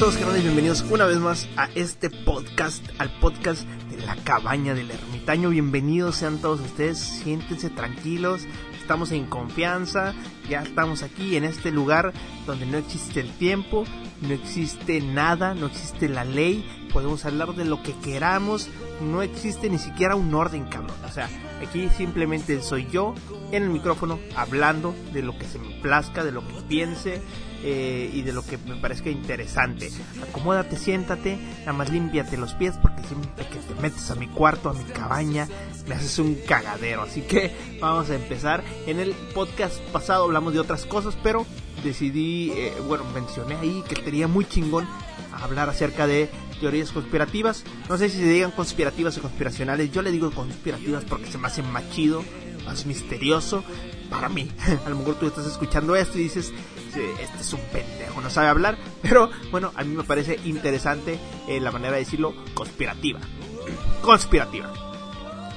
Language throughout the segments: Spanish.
todos, canales, bienvenidos una vez más a este podcast, al podcast de la cabaña del ermitaño. Bienvenidos sean todos ustedes, siéntense tranquilos, estamos en confianza, ya estamos aquí en este lugar donde no existe el tiempo, no existe nada, no existe la ley, podemos hablar de lo que queramos, no existe ni siquiera un orden, cabrón. O sea, aquí simplemente soy yo en el micrófono hablando de lo que se me plazca, de lo que piense eh, y de lo que me parezca interesante. Acomódate, siéntate, nada más límpiate los pies porque siempre que te metes a mi cuarto, a mi cabaña, me haces un cagadero. Así que vamos a empezar. En el podcast pasado hablamos de otras cosas, pero decidí, eh, bueno, mencioné ahí que sería muy chingón hablar acerca de teorías conspirativas. No sé si se digan conspirativas o conspiracionales. Yo le digo conspirativas porque se me hace más chido, más misterioso para mí. A lo mejor tú estás escuchando esto y dices, este es un pendejo, no sabe hablar. Pero bueno, a mí me parece interesante eh, la manera de decirlo conspirativa. Conspirativa.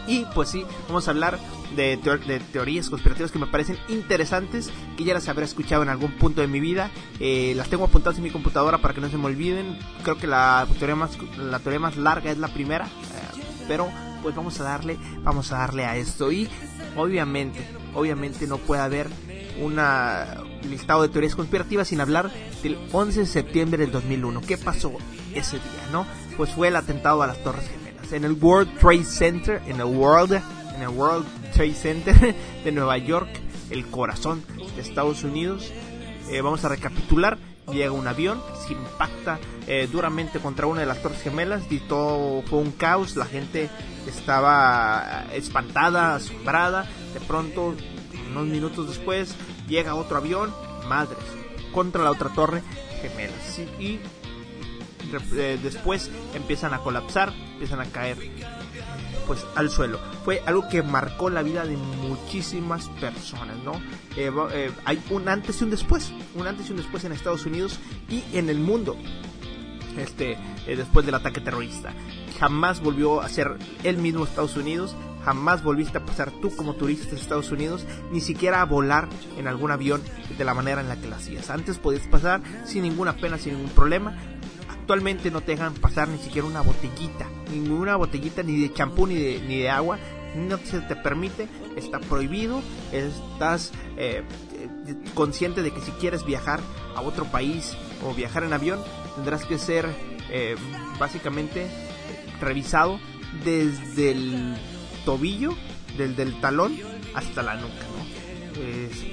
Y pues sí, vamos a hablar de, teorías conspirativas que me parecen interesantes, que ya las habré escuchado en algún punto de mi vida. Eh, las tengo apuntadas en mi computadora para que no se me olviden. Creo que la teoría más, la teoría más larga es la primera, eh, pero pues vamos a darle, vamos a darle a esto. Y obviamente, obviamente no puede haber una listado de teorías conspirativas sin hablar del 11 de septiembre del 2001. ¿Qué pasó ese día, no? Pues fue el atentado a las Torres Gemelas en el World Trade Center, en el World, en el World Trade Center de Nueva York, el corazón de Estados Unidos. Eh, vamos a recapitular. Llega un avión, se impacta eh, duramente contra una de las Torres Gemelas y todo fue un caos. La gente estaba espantada, asombrada. De pronto unos minutos después llega otro avión, madres, contra la otra torre gemelas. Y eh, después empiezan a colapsar, empiezan a caer pues al suelo. Fue algo que marcó la vida de muchísimas personas, ¿no? Eh, eh, hay un antes y un después, un antes y un después en Estados Unidos y en el mundo. Este, después del ataque terrorista. Jamás volvió a ser el mismo Estados Unidos, jamás volviste a pasar tú como turista a Estados Unidos, ni siquiera a volar en algún avión de la manera en la que lo hacías. Antes podías pasar sin ninguna pena, sin ningún problema. Actualmente no te dejan pasar ni siquiera una botellita, ninguna botellita ni de champú ni de, ni de agua. No se te permite, está prohibido, estás eh, consciente de que si quieres viajar a otro país o viajar en avión, tendrás que ser eh, básicamente revisado desde el tobillo, desde el talón hasta la nuca, ¿no?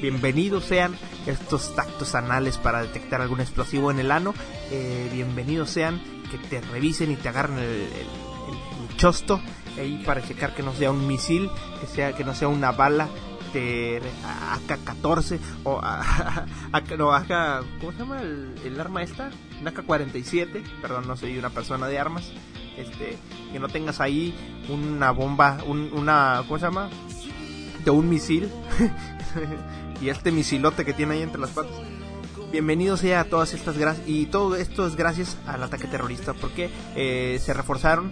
bienvenidos sean estos tactos anales para detectar algún explosivo en el ano. Eh, bienvenidos sean que te revisen y te agarren el, el, chosto ahí para checar que no sea un misil, que sea que no sea una bala de AK-14 o no, AK, ¿cómo se llama el, el arma esta? Un AK-47, perdón, no soy una persona de armas este, que no tengas ahí una bomba, un, una, ¿cómo se llama? De un misil. y este misilote que tiene ahí entre las patas. Bienvenidos sea a todas estas gracias. Y todo esto es gracias al ataque terrorista, porque eh, se reforzaron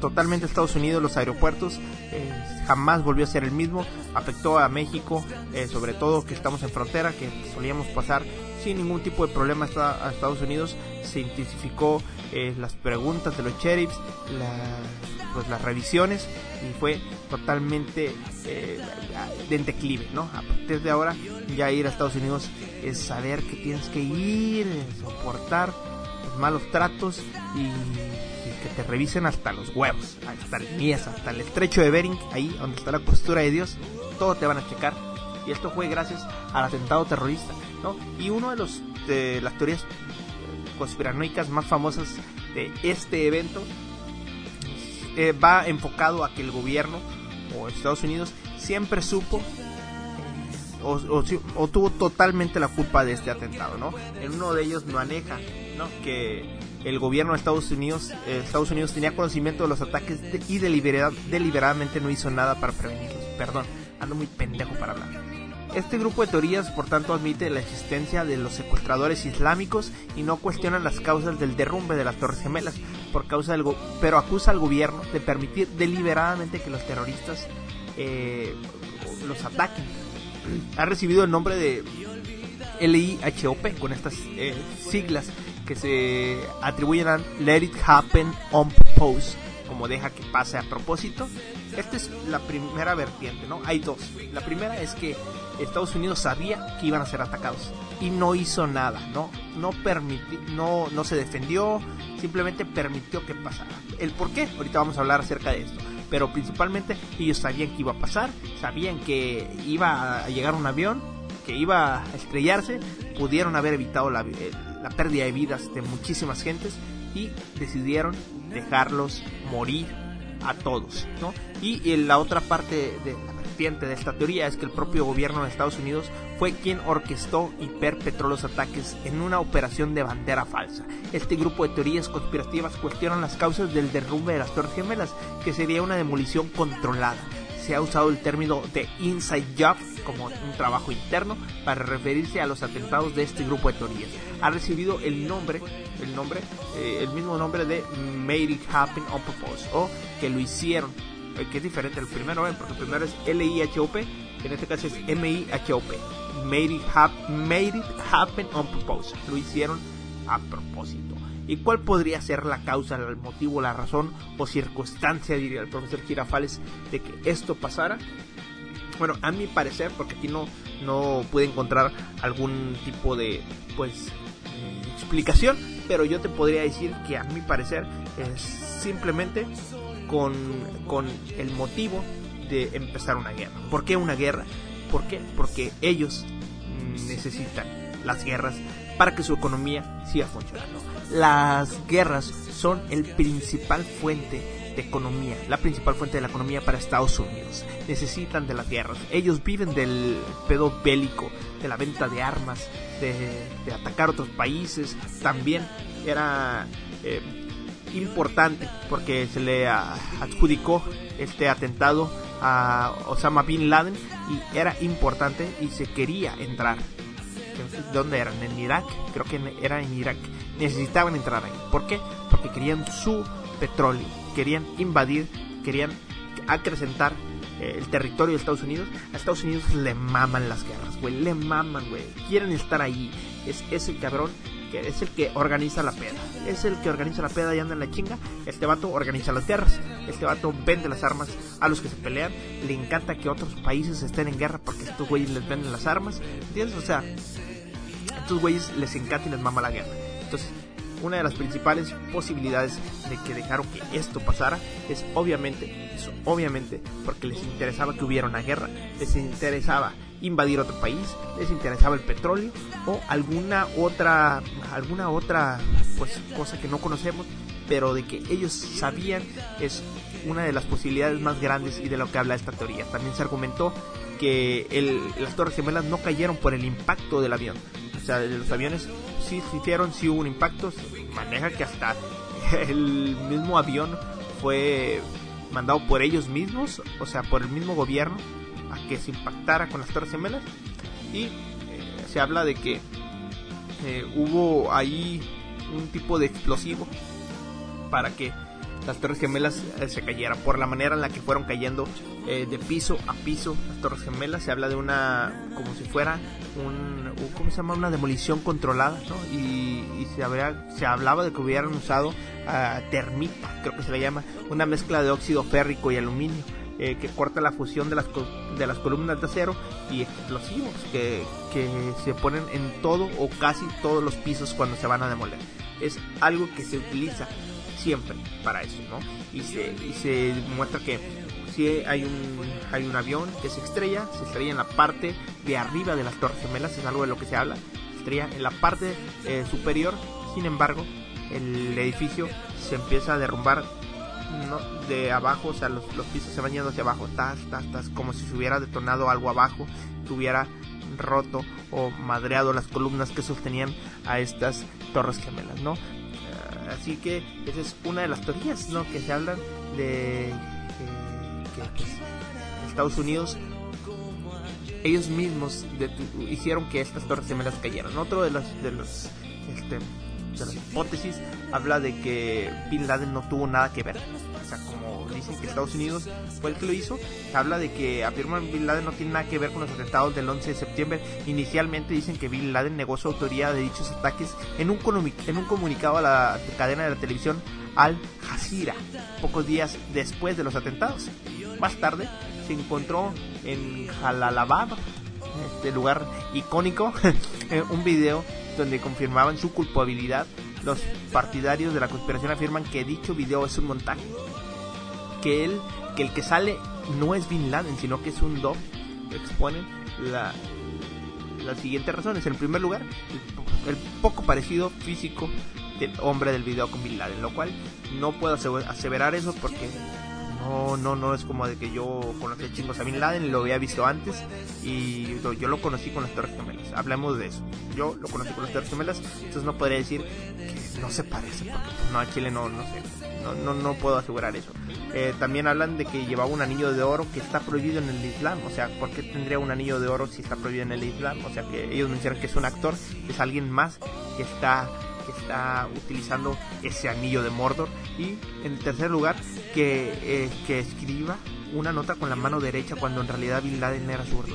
totalmente Estados Unidos, los aeropuertos. Eh, jamás volvió a ser el mismo. Afectó a México, eh, sobre todo que estamos en frontera, que solíamos pasar sin ningún tipo de problema a Estados Unidos. Se intensificó eh, las preguntas de los sheriffs, pues las revisiones y fue totalmente eh, de declive, ¿no? A partir de ahora ya ir a Estados Unidos es saber que tienes que ir, soportar los malos tratos y, que te revisen hasta los huevos, hasta el mías, hasta el estrecho de Bering, ahí donde está la costura de Dios, todo te van a checar. Y esto fue gracias al atentado terrorista, ¿no? Y uno de los las teorías conspiranoicas más famosas de este evento eh, va enfocado a que el gobierno o Estados Unidos siempre supo eh, o, tuvo totalmente la culpa de este atentado, ¿no? En uno de ellos maneja, ¿no? Que el gobierno de Estados Unidos, eh, Estados Unidos tenía conocimiento de los ataques y deliberadamente no hizo nada para prevenirlos. Perdón, ando muy pendejo para hablar. Este grupo de teorías, por tanto, admite la existencia de los secuestradores islámicos y no cuestiona las causas del derrumbe de las Torres Gemelas, por causa del pero acusa al gobierno de permitir deliberadamente que los terroristas eh, los ataquen. Ha recibido el nombre de LIHOP con estas eh, siglas que se atribuyen a Let It Happen on Purpose, como deja que pase a propósito. Esta es la primera vertiente, ¿no? Hay dos. La primera es que Estados Unidos sabía que iban a ser atacados y no hizo nada, ¿no? No permitió, no, no se defendió, simplemente permitió que pasara. ¿El por qué? Ahorita vamos a hablar acerca de esto. Pero principalmente ellos sabían que iba a pasar, sabían que iba a llegar un avión, que iba a estrellarse, pudieron haber evitado la, eh, la pérdida de vidas de muchísimas gentes y decidieron dejarlos morir a todos, ¿no? Y, la otra parte de la vertiente de esta teoría es que el propio gobierno de Estados Unidos fue quien orquestó y perpetró los ataques en una operación de bandera falsa. Este grupo de teorías conspirativas cuestionan las causas del derrumbe de las Torres Gemelas, que sería una demolición controlada. Se ha usado el término de inside job como un trabajo interno para referirse a los atentados de este grupo de teorías. Ha recibido el nombre, el nombre, eh, el mismo nombre de Made It Happen on Purpose o que lo hicieron, eh, que es diferente el primero, porque el primero es L-I-H-O-P, en este caso es M-I-H-O-P. Made made it happen on purpose. Lo hicieron a propósito. ¿Y cuál podría ser la causa, el motivo, la razón o circunstancia, diría el profesor Girafales, de que esto pasara? Bueno, a mi parecer, porque aquí no, no pude encontrar algún tipo de, pues, explicación, pero yo te podría decir que a mi parecer es simplemente con, con el motivo de empezar una guerra. ¿Por qué una guerra? ¿Por qué? Porque ellos necesitan las guerras para que su economía siga funcionando. Las guerras son el principal fuente de economía, la principal fuente de la economía para Estados Unidos. Necesitan de las guerras. Ellos viven del pedo bélico, de la venta de armas, de, atacar otros países. También era eh, importante porque se le adjudicó este atentado a Osama Bin Laden y era importante y se quería entrar. ¿Dónde eran? ¿En Irak? Creo que era en Irak. Necesitaban entrar ahí. ¿Por qué? Porque querían su petróleo. Querían invadir, querían acrecentar eh, el territorio de Estados Unidos. A Estados Unidos le maman las guerras, güey. Le maman, güey. Quieren estar ahí. Es ese cabrón es el que organiza la peda. Es el que organiza la peda y anda en la chinga. Este vato organiza las guerras. Este vato vende las armas a los que se pelean. Le encanta que otros países estén en guerra porque estos güeyes les venden las armas. ¿Entiendes? O sea, estos güeyes les encanta y les mama la guerra. Entonces, una de las principales posibilidades de que dejaron que esto pasara es obviamente, obviamente, porque les interesaba que hubiera una guerra, les interesaba invadir otro país, les interesaba el petróleo o alguna otra, alguna otra pues, cosa que no conocemos, pero de que ellos sabían es una de las posibilidades más grandes y de lo que habla esta teoría. También se argumentó que el, las Torres Gemelas no cayeron por el impacto del avión. O sea, los aviones sí hicieron, sí hubo un impacto. Maneja que hasta el mismo avión fue mandado por ellos mismos, o sea, por el mismo gobierno, a que se impactara con las Torres Gemelas. Y eh, se habla de que eh, hubo ahí un tipo de explosivo para que las Torres Gemelas eh, se cayeran. Por la manera en la que fueron cayendo de piso a piso las Torres Gemelas, se habla de una, como si fuera un, ¿cómo se llama? Una demolición controlada, ¿no? Y, se, habría, se hablaba de que hubieran usado uh, termita, creo que se le llama, una mezcla de óxido férrico y aluminio eh, que corta la fusión de las, de las columnas de acero y explosivos que, que se ponen en todo o casi todos los pisos cuando se van a demoler. Es algo que se utiliza siempre para eso, ¿no? Y se, y se muestra que si hay un, hay un avión que se estrella, se estrella en la parte de arriba de las Torres Gemelas, es algo de lo que se habla, se estrella en la parte eh, superior, sin embargo, el edificio se empieza a derrumbar no, de abajo, o sea, los, los, pisos se van yendo hacia abajo, tas, tas, tas, como si se hubiera detonado algo abajo, que hubiera roto o madreado las columnas que sostenían a estas torres gemelas, ¿no? Así que esa es una de las teorías, ¿no? Que se hablan de eh, que pues, Estados Unidos ellos mismos hicieron que estas torres gemelas cayeran. Otro de los de los este, de las hipótesis habla de que Bin Laden no tuvo nada que ver. O sea, como dicen que Estados Unidos fue el que lo hizo, habla de que afirman Bin Laden no tiene nada que ver con los atentados del 11 de septiembre. Inicialmente dicen que Bin Laden negó su autoría de dichos ataques en un, en un comunicado a la cadena de la televisión Al Jazeera, pocos días después de los atentados. Más tarde se encontró en Jalalabad, este lugar icónico, un video donde confirmaban su culpabilidad. Los partidarios de la conspiración afirman que dicho video es un montaje, que él, que el que sale no es Bin Laden, sino que es un dog. Exponen la, las siguientes razones. En primer lugar, el, poco parecido físico del hombre del video con Bin Laden, lo cual no puedo aseverar eso porque no, no, no es como de que yo conocí a chingos a Laden, lo había visto antes y yo lo conocí con las Torres Gemelas. Hablemos de eso. Yo lo conocí con las Torres Gemelas, entonces no podría decir que no se parece, porque pues, no, a Chile no, no sé, no, no, no puedo asegurar eso. Eh, también hablan de que llevaba un anillo de oro que está prohibido en el Islam, o sea, ¿por qué tendría un anillo de oro si está prohibido en el Islam? O sea, que ellos mencionan que es un actor, es alguien más que está que está utilizando ese anillo de Mordor y en tercer lugar que, eh, que escriba una nota con la mano derecha cuando en realidad Bin Laden era zurdo.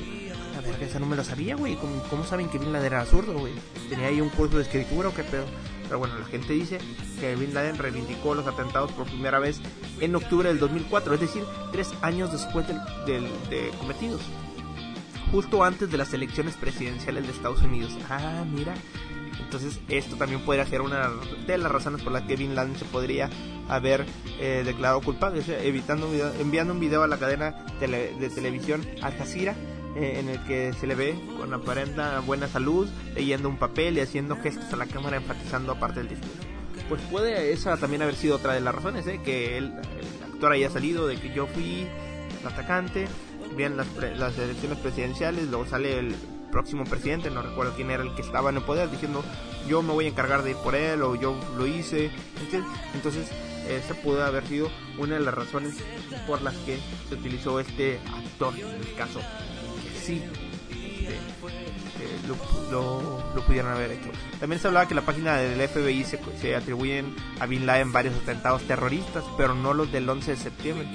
A ver, esa no me lo sabía, güey. ¿Cómo, saben que Bin Laden era zurdo, güey? ¿Tenía ahí un curso de escritura o qué pedo? Pero bueno, la gente dice que Bin Laden reivindicó los atentados por primera vez en octubre del 2004, es decir, tres años después del, de cometidos. Justo antes de las elecciones presidenciales de Estados Unidos. Ah, mira, entonces esto también podría ser una de las razones por las que Bin Laden se podría haber eh, declarado culpable, evitando enviando un video a la cadena de televisión Al Jazeera eh, en el que se le ve con aparente buena salud, leyendo un papel y haciendo gestos a la cámara enfatizando aparte del discurso. Pues puede esa también haber sido otra de las razones, ¿eh? que el, actor haya salido de que yo fui atacante, bien las, las elecciones presidenciales, luego sale el próximo presidente, no recuerdo quién era el que estaba en el poder, diciendo yo me voy a encargar de ir por él o yo lo hice. Entonces, esa pudo haber sido una de las razones por las que se utilizó este actor, en el caso sí este, este, lo, lo, pudieron haber hecho. También se hablaba que la página del FBI se, se atribuyen a Bin Laden varios atentados terroristas, pero no los del 11 de septiembre.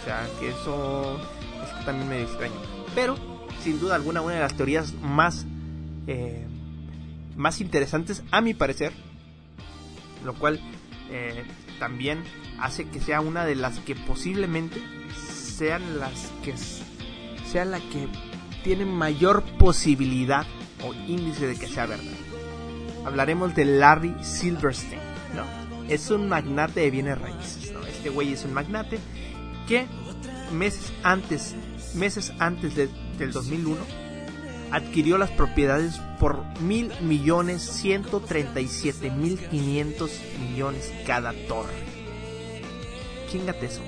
O sea, que eso es también me extraño. Pero sin duda alguna una de las teorías más, eh, más interesantes a mi parecer, lo cual eh, también hace que sea una de las que posiblemente sean las que sea la que tiene mayor posibilidad o índice de que sea verdad. Hablaremos de Larry Silverstein, ¿no? Es un magnate de bienes raíces, Este güey es un magnate que meses antes, meses antes de del 2001, adquirió las propiedades por mil millones 137 mil 500 millones cada torre. Chingate eso.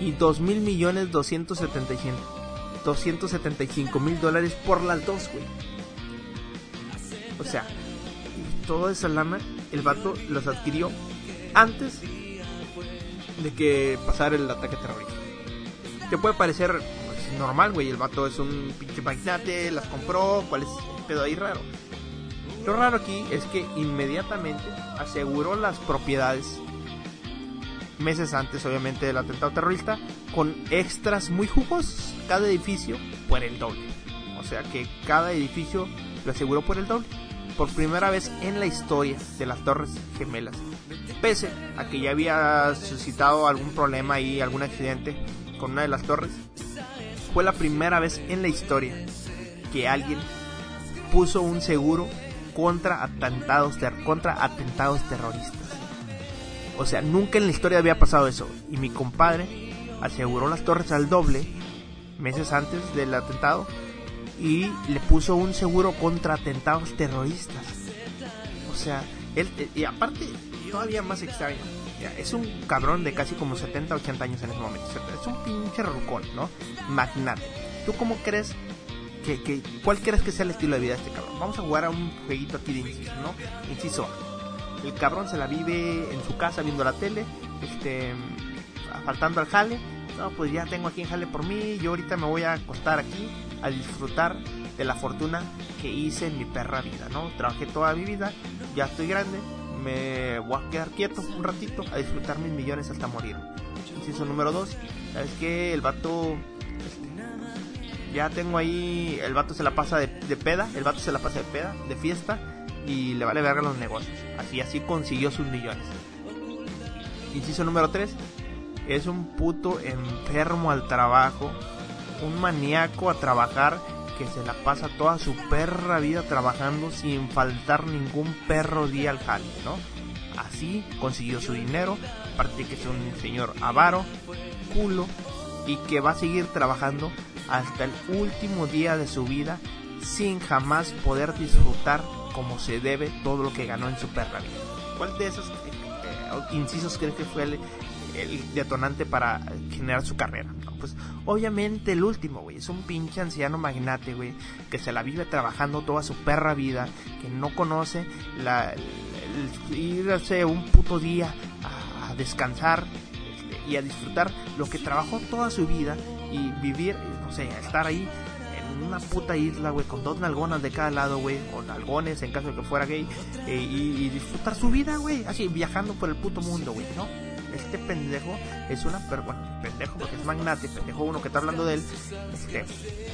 Y dos mil millones 275 mil dólares por las dos, güey. O sea, toda esa lana, el vato los adquirió antes de que pasara el ataque terrorista. Que puede parecer normal, güey. El vato es un pinche magnate, las compró, ¿cuál es el pedo ahí raro? Lo raro aquí es que inmediatamente aseguró las propiedades meses antes, obviamente, del atentado terrorista, con extras muy jugosos. Cada edificio por el doble. O sea que cada edificio lo aseguró por el doble. Por primera vez en la historia de las Torres Gemelas. Pese a que ya había suscitado algún problema ahí, algún accidente con una de las torres, fue la primera vez en la historia que alguien puso un seguro contra atentados, contra atentados terroristas. O sea, nunca en la historia había pasado eso. Y mi compadre aseguró las torres al doble meses antes del atentado y le puso un seguro contra atentados terroristas. O sea, él, y aparte, todavía más extraño es un cabrón de casi como 70, 80 años en ese momento. Es un pinche rucón, ¿no? Magnate. ¿Tú cómo crees que, que, cuál crees que sea el estilo de vida de este cabrón? Vamos a jugar a un jueguito aquí de inciso, ¿no? Inciso El cabrón se la vive en su casa viendo la tele, este, faltando al jale. No, pues ya tengo aquí en jale por mí, yo ahorita me voy a acostar aquí a disfrutar de la fortuna que hice en mi perra vida, ¿no? Trabajé toda mi vida, ya estoy grande, me voy a quedar quieto un ratito a disfrutar mis millones hasta morir. Inciso número 2, ¿sabes que El vato este, ya tengo ahí, el vato se la pasa de, peda, el vato se la pasa de peda, de fiesta y le vale verga los negocios. Así, así consiguió sus millones. Inciso número 3, es un puto enfermo al trabajo, un maníaco a trabajar que se la pasa toda su perra vida trabajando sin faltar ningún perro día al jale, ¿no? Así consiguió su dinero, aparte que es un señor avaro, culo, y que va a seguir trabajando hasta el último día de su vida sin jamás poder disfrutar como se debe todo lo que ganó en su perra vida. ¿Cuál de esos eh, eh, incisos crees que fue el, el detonante para generar su carrera? Pues obviamente el último, güey, es un pinche anciano magnate, güey, que se la vive trabajando toda su perra vida, que no conoce la, irse un puto día a, descansar este, y a disfrutar lo que trabajó toda su vida y vivir, no sé, estar ahí en una puta isla, güey, con dos nalgonas de cada lado, güey, o nalgones en caso de que fuera gay, eh, y, y disfrutar su vida, güey, así viajando por el puto mundo, güey, ¿no? Este pendejo es una per bueno, pendejo porque es magnate, pendejo uno que está hablando de él, este,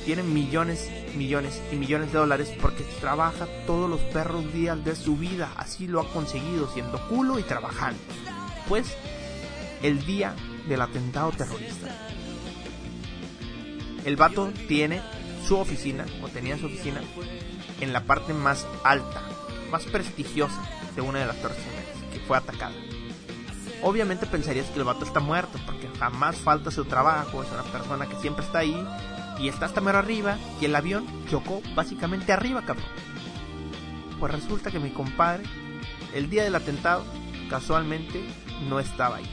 tiene millones, millones y millones de dólares porque trabaja todos los perros días de su vida, así lo ha conseguido siendo culo y trabajando. Pues el día del atentado terrorista. El vato tiene su oficina, o tenía su oficina, en la parte más alta, más prestigiosa de una de las torres que fue atacada obviamente pensarías que el vato está muerto, porque jamás falta su trabajo, es una persona que siempre está ahí, y está hasta mero arriba, y el avión chocó básicamente arriba, cabrón. Pues resulta que mi compadre, el día del atentado, casualmente no estaba ahí.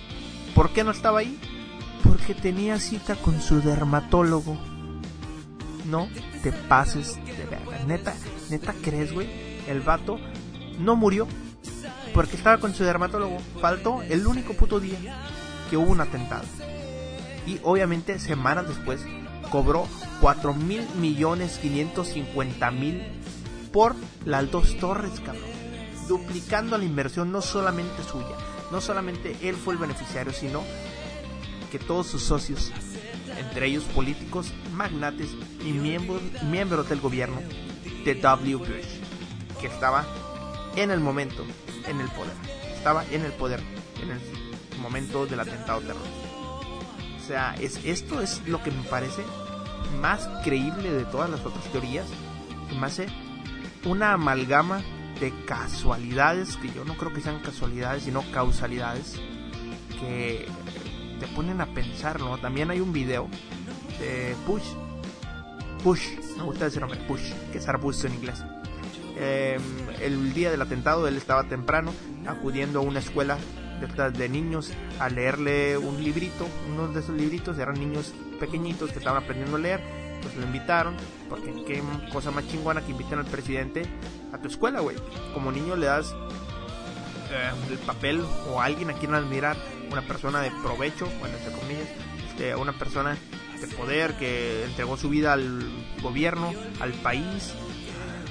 ¿Por qué no estaba ahí? Porque tenía cita con su dermatólogo. No te pases de verga. Neta, neta crees, güey. El vato no murió, porque estaba con su dermatólogo. Faltó el único puto día que hubo un atentado. Y obviamente semanas después cobró 4 mil millones 550 mil por las dos torres, cabrón. Duplicando la inversión no solamente suya, no solamente él fue el beneficiario, sino que todos sus socios, entre ellos políticos, magnates y miembros, miembros del gobierno de W. Bush, que estaba en el momento en el poder. Estaba en el poder en el momento del atentado terrorista. O sea, es, esto es lo que me parece más creíble de todas las otras teorías. Que me hace una amalgama de casualidades, que yo no creo que sean casualidades, sino causalidades, que te ponen a pensar, ¿no? También hay un video de Bush, Bush, me gusta decir nombre, Bush, que es arbusto en inglés Em, el día del atentado él estaba temprano acudiendo a una escuela de, de niños a leerle un librito, uno de esos libritos eran niños pequeñitos que estaban aprendiendo a leer, pues lo invitaron, porque qué cosa más chingona que inviten al presidente a tu escuela, güey. Como niño le das eh, el papel o a alguien a quien admirar, una persona de provecho, bueno, entre comillas, este, una persona de poder que entregó su vida al gobierno, al país,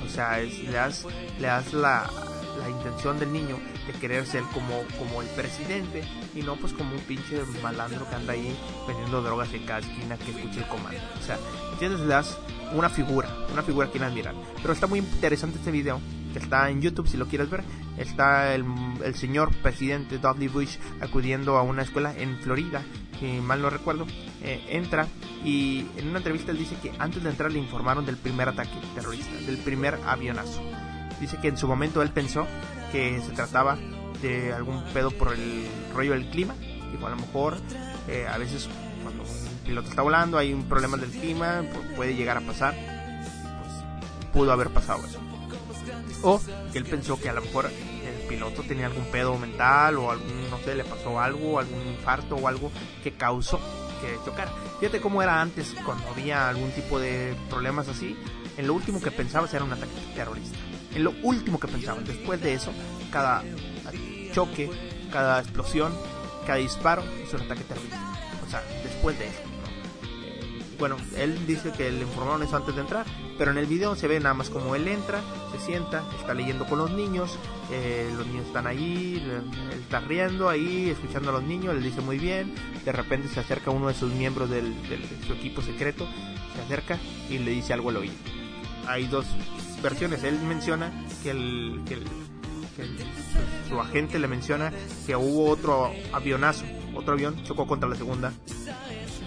o sea, le das, le das la, la intención del niño de querer ser como, como el presidente y no pues como un pinche malandro que anda ahí vendiendo drogas en cada esquina que escuche el comando. O sea, ¿entiendes? Le das una figura, una figura a quien admirar. Pero está muy interesante este video, que está en YouTube si lo quieres ver. Está el, el señor presidente W. Bush acudiendo a una escuela en Florida si mal no recuerdo, eh, entra y en una entrevista él dice que antes de entrar le informaron del primer ataque terrorista, del primer avionazo. Dice que en su momento él pensó que se trataba de algún pedo por el rollo del clima. Dijo, a lo mejor eh, a veces cuando un piloto está volando hay un problema del clima, puede llegar a pasar. Pues pudo haber pasado eso. O que él pensó que a lo mejor piloto tenía algún pedo mental o algún, no sé, le pasó algo, algún infarto o algo que causó que chocara. Fíjate cómo era antes, cuando había algún tipo de problemas así, en lo último que pensabas era un ataque terrorista. En lo último que pensabas. Después de eso, cada choque, cada explosión, cada disparo es un ataque terrorista. O sea, después de eso. Bueno, él dice que le informaron eso antes de entrar, pero en el video se ve nada más como él entra, se sienta, está leyendo con los niños, eh, los niños están ahí, él está riendo ahí, escuchando a los niños, le dice muy bien, de repente se acerca uno de sus miembros del, de su equipo secreto, se acerca y le dice algo al oído. Hay dos versiones, él menciona que el, que su, agente le menciona que hubo otro avionazo, otro avión chocó contra la segunda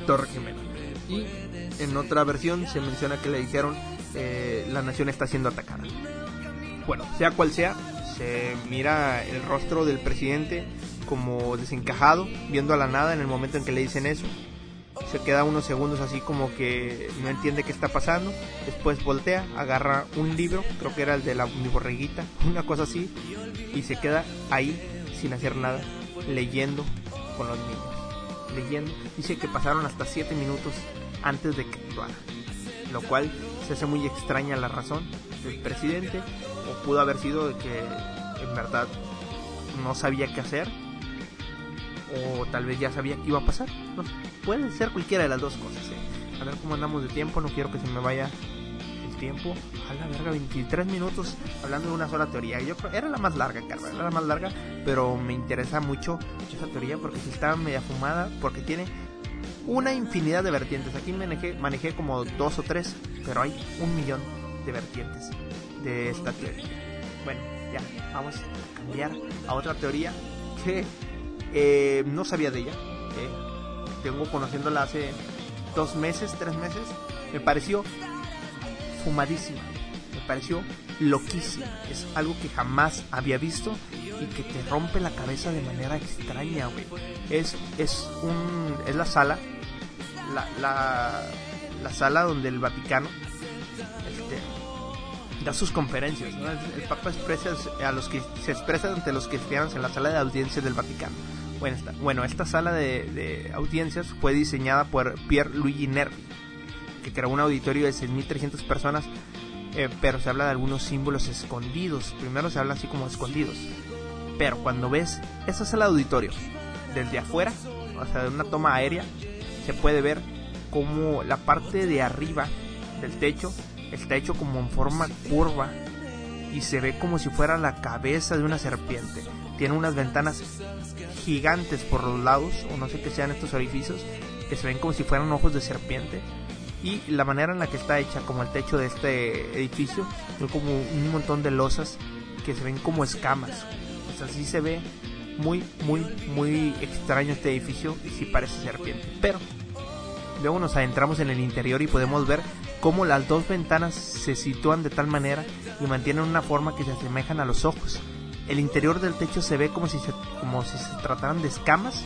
Torre Gemela. Y en otra versión se menciona que le dijeron eh, la nación está siendo atacada. Bueno, sea cual sea, se mira el rostro del presidente como desencajado, viendo a la nada en el momento en que le dicen eso se queda unos segundos así como que no entiende qué está pasando. Después voltea, agarra un libro, creo que era el de la borreguita, una cosa así, y se queda ahí sin hacer nada, leyendo con los niños. Leyendo. Dice que pasaron hasta 7 minutos antes de que actuara. Lo cual se hace muy extraña la razón del presidente, o pudo haber sido de que en verdad no sabía qué hacer o tal vez ya sabía que iba a pasar. No, puede ser cualquiera de las dos cosas. ¿eh? A ver cómo andamos de tiempo, no quiero que se me vaya tiempo. A la verga, 23 minutos hablando de una sola teoría. Yo era la más larga, Carla, era la más larga, pero me interesa mucho esa teoría porque si está media fumada, porque tiene una infinidad de vertientes. Aquí manejé, manejé como dos o tres, pero hay un millón de vertientes de esta teoría. Bueno, ya, vamos a cambiar a otra teoría que eh, no sabía de ella. Eh, tengo conociéndola hace dos meses, tres meses. Me pareció fumadísima. Me pareció loquísima. Es algo que jamás había visto y que te rompe la cabeza de manera extraña, Es, es, un, es la sala, la, la, la sala donde el Vaticano este, da sus conferencias. El, Papa expresa a los que se expresa ante los cristianos en la sala de audiencias del Vaticano. Bueno, esta, bueno, esta sala de, audiencias fue diseñada por Pierre Luigi Nervi, que creó un auditorio de 6.300 personas, eh, pero se habla de algunos símbolos escondidos. Primero se habla así como escondidos. Pero cuando ves esa sala de auditorio desde afuera, o sea, de una toma aérea, se puede ver como la parte de arriba del techo está hecho como en forma curva y se ve como si fuera la cabeza de una serpiente. Tiene unas ventanas gigantes por los lados, o no sé qué sean estos orificios, que se ven como si fueran ojos de serpiente. Y la manera en la que está hecha, como el techo de este edificio, es como un montón de losas que se ven como escamas. O sea, sí se ve muy, muy, muy extraño este edificio y sí parece serpiente. Pero luego nos adentramos en el interior y podemos ver cómo las dos ventanas se sitúan de tal manera y mantienen una forma que se asemejan a los ojos el interior del techo se ve como si se, como si se trataran de escamas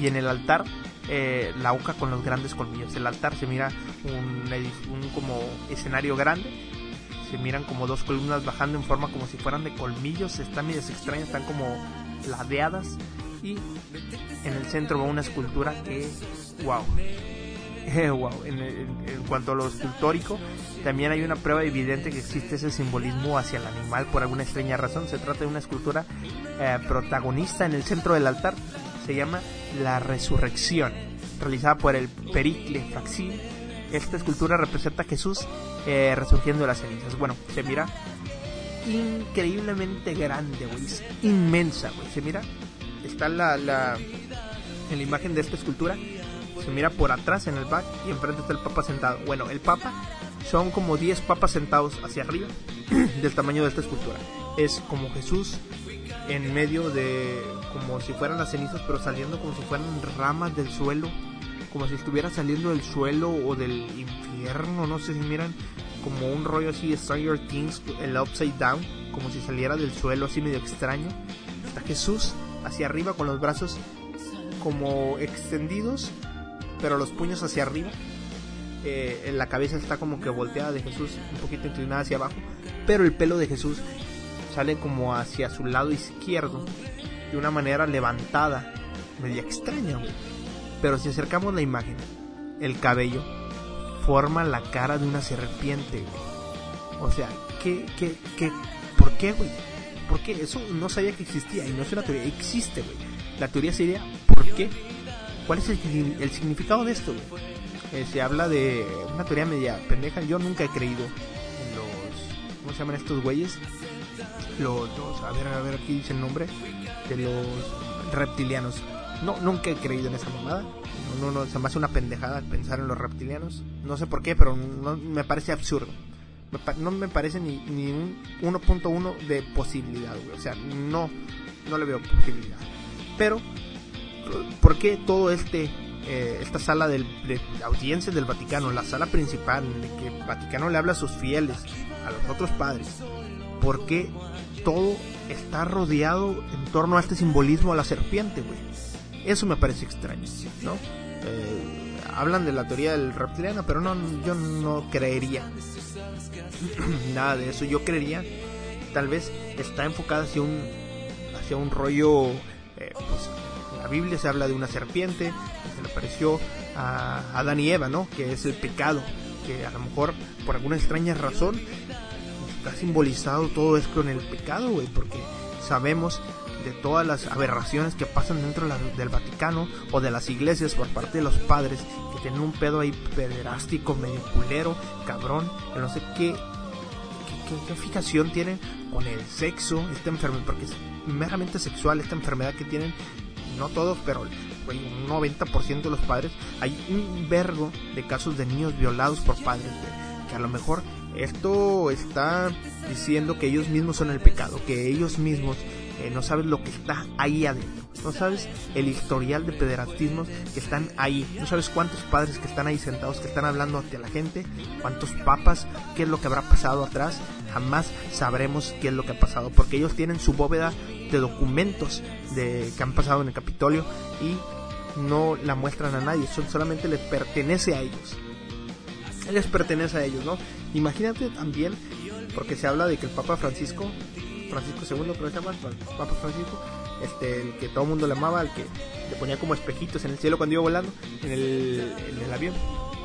y en el altar eh, la oca con los grandes colmillos. El altar se mira un, un, como escenario grande, se miran como dos columnas bajando en forma como si fueran de colmillos, están medio extrañas, están como ladeadas y en el centro va una escultura que wow wow. En, cuanto a lo escultórico, también hay una prueba evidente que existe ese simbolismo hacia el animal por alguna extraña razón. Se trata de una escultura eh, protagonista en el centro del altar. Se llama La Resurrección, realizada por el Pericle Faxil. Esta escultura representa a Jesús eh, resurgiendo de las cenizas. Bueno, se mira increíblemente grande, güey. inmensa, güey. Se mira, está la, la, en la imagen de esta escultura se mira por atrás en el back y enfrente está el Papa sentado. Bueno, el Papa son como 10 papas sentados hacia arriba del tamaño de esta escultura. Es como Jesús en medio de como si fueran las cenizas, pero saliendo como si fueran ramas del suelo, como si estuviera saliendo del suelo o del infierno, no sé si miran como un rollo así de Stranger Things, el Upside Down, como si saliera del suelo así medio extraño. Está Jesús hacia arriba con los brazos como extendidos pero los puños hacia arriba. Eh, la cabeza está como que volteada de Jesús, un poquito inclinada hacia abajo, pero el pelo de Jesús sale como hacia su lado izquierdo, de una manera levantada, media extraña. Pero si acercamos la imagen, el cabello forma la cara de una serpiente. O sea, ¿qué, qué, qué? ¿Por qué, güey? ¿Por qué? Eso no sabía que existía y no es una teoría, existe, güey. La teoría sería, ¿por qué? ¿Cuál es el, significado de esto? eh, se habla de una teoría media pendeja. Yo nunca he creído en los. ¿Cómo se llaman estos güeyes? Los, los. A ver, a ver, aquí dice el nombre. De los reptilianos. No, nunca he creído en esa mamada. No, no, se me hace una pendejada pensar en los reptilianos. No sé por qué, pero no, me parece absurdo. no me parece ni, ni un 1.1 de posibilidad, O sea, no, no le veo posibilidad. Pero, ¿por qué todo este eh, esta sala de audiencias del Vaticano, la sala principal, de que el Vaticano le habla a sus fieles, a los otros padres, ¿por qué todo está rodeado en torno a este simbolismo a la serpiente, güey? Eso me parece extraño, ¿no? Eh, hablan de la teoría del reptiliano, pero no, yo no creería nada de eso. Yo creería, tal vez está enfocada hacia un, hacia un rollo, eh, pues, en la Biblia se habla de una serpiente que se le apareció a Adán y Eva, ¿no? Que es el pecado, que a lo mejor por alguna extraña razón está simbolizado todo esto en el pecado, güey, porque sabemos de todas las aberraciones que pasan dentro del Vaticano o de las iglesias por parte de los padres que tienen un pedo ahí pederástico, medio cabrón, que no sé qué, qué, fijación tienen con el sexo, esta enfermedad, porque es meramente sexual esta enfermedad que tienen, no todos, pero un 90% de los padres, hay un vergo de casos de niños violados por padres, que a lo mejor esto está diciendo que ellos mismos son el pecado, que ellos mismos eh, no sabes lo que está ahí adentro, no sabes el historial de pederastismos que están ahí, no sabes cuántos padres que están ahí sentados, que están hablando ante la gente, cuántos papas, qué es lo que habrá pasado atrás, jamás sabremos qué es lo que ha pasado, porque ellos tienen su bóveda de documentos de que han pasado en el Capitolio y no la muestran a nadie, son, solamente les pertenece a ellos. Les pertenece a ellos, ¿no? Imagínate también, porque se habla de que el Papa Francisco Francisco II, creo que se llama, Papa Francisco, este, el que todo el mundo le amaba, el que le ponía como espejitos en el cielo cuando iba volando, en el, en el avión.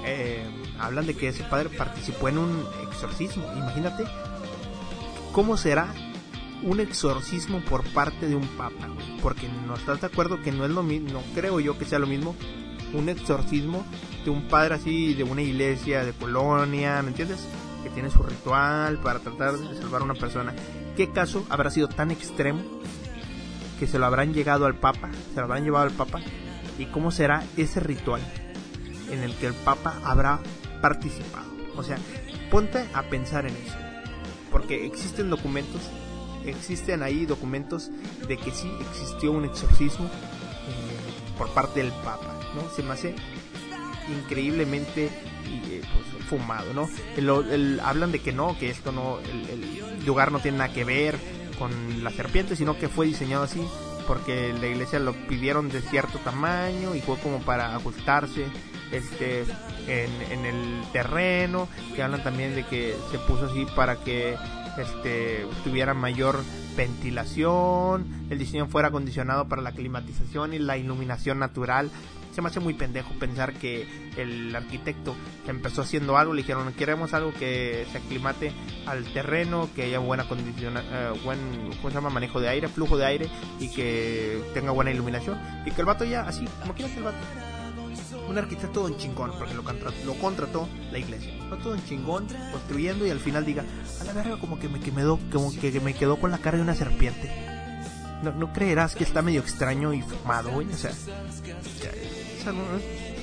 Eh, hablan de que ese padre participó en un exorcismo. Imagínate cómo será un exorcismo por parte de un papa, porque no estás de acuerdo que no es lo mismo, no creo yo que sea lo mismo un exorcismo de un padre así de una iglesia de Polonia, ¿me entiendes? Que tiene su ritual para tratar de salvar a una persona. ¿Qué caso habrá sido tan extremo que se lo habrán llegado al Papa? ¿Se lo habrán llevado al Papa? ¿Y cómo será ese ritual en el que el Papa habrá participado? O sea, ponte a pensar en eso. Porque existen documentos, existen ahí documentos de que sí existió un exorcismo eh, por parte del Papa, ¿no? Se me hace increíblemente eh, pues, fumado, ¿no? hablan de que no, que esto no, el, lugar no tiene nada que ver con la serpiente, sino que fue diseñado así porque la iglesia lo pidieron de cierto tamaño y fue como para ajustarse este en, el terreno que hablan también de que se puso así para que este tuviera mayor ventilación el diseño fuera acondicionado para la climatización y la iluminación natural. Se me hace muy pendejo pensar que el arquitecto empezó haciendo algo le dijeron queremos algo que se aclimate al terreno, que haya buena condición, eh, buen ¿cómo se llama? manejo de aire, flujo de aire y que tenga buena iluminación y que el vato ya así, como quiera que el vato un arquitecto en chingón, porque lo, contrató, lo contrató la iglesia. Todo en chingón, construyendo y al final diga, a la verga como que me quedó, como que me quedó con la cara de una serpiente. No, no creerás que está medio extraño y fumado, güey. O sea, se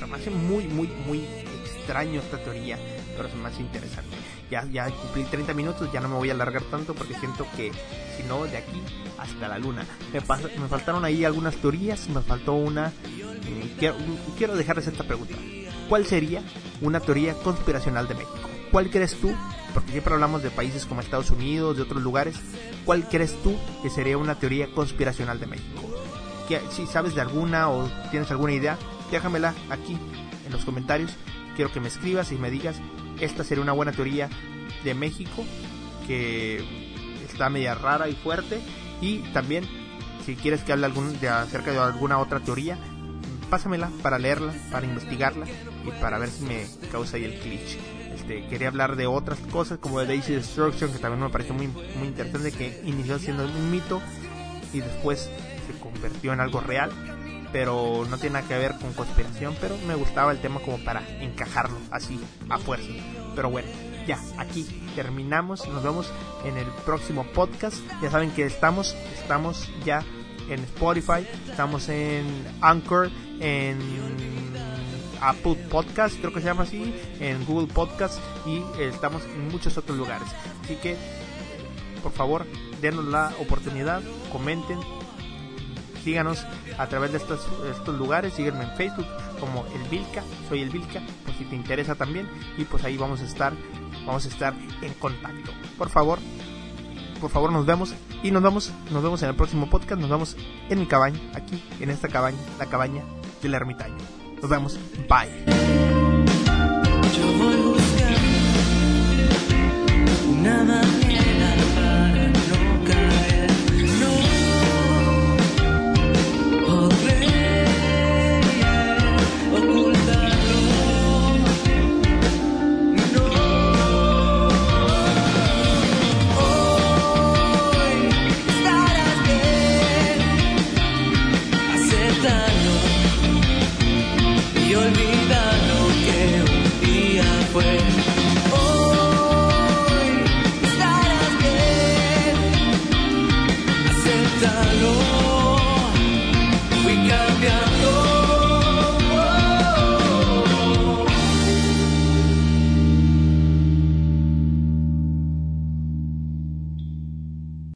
me hace muy, muy, muy extraño esta teoría, pero se me hace interesante. Ya, ya cumplí 30 minutos, ya no me voy a alargar tanto porque siento que si no, de aquí hasta la luna. Me, me faltaron ahí algunas teorías, me faltó una... Eh, quiero, quiero dejarles esta pregunta. ¿Cuál sería una teoría conspiracional de México? ¿Cuál crees tú? Porque siempre hablamos de países como Estados Unidos, de otros lugares. ¿Cuál crees tú que sería una teoría conspiracional de México? si sabes de alguna o tienes alguna idea, déjamela aquí en los comentarios. Quiero que me escribas y me digas, esta sería una buena teoría de México que está media rara y fuerte. Y también, si quieres que hable algún, acerca de alguna otra teoría, pásamela para leerla, para investigarla y para ver si me causa ahí el cliché. Este, quería hablar de otras cosas como de Daisy Destruction, que también me pareció muy, muy interesante, que inició siendo un mito y después se convirtió en algo real pero no tiene nada que ver con conspiración, pero me gustaba el tema como para encajarlo así, a fuerza. Pero bueno, ya, aquí terminamos, nos vemos en el próximo podcast. Ya saben que estamos, estamos ya en Spotify, estamos en Anchor, en Apple Podcast, creo que se llama así, en Google Podcast y estamos en muchos otros lugares. Así que, por favor, denos la oportunidad, comenten, síganos a través de estos, lugares, sígueme en Facebook como El Vilca, soy El Vilca, por si te interesa también, y pues ahí vamos a estar, vamos a estar en contacto. Por favor, por favor nos vemos y nos vemos, nos vemos en el próximo podcast, nos vemos en mi cabaña, aquí, en esta cabaña, la cabaña del ermitaño. Nos vemos, bye.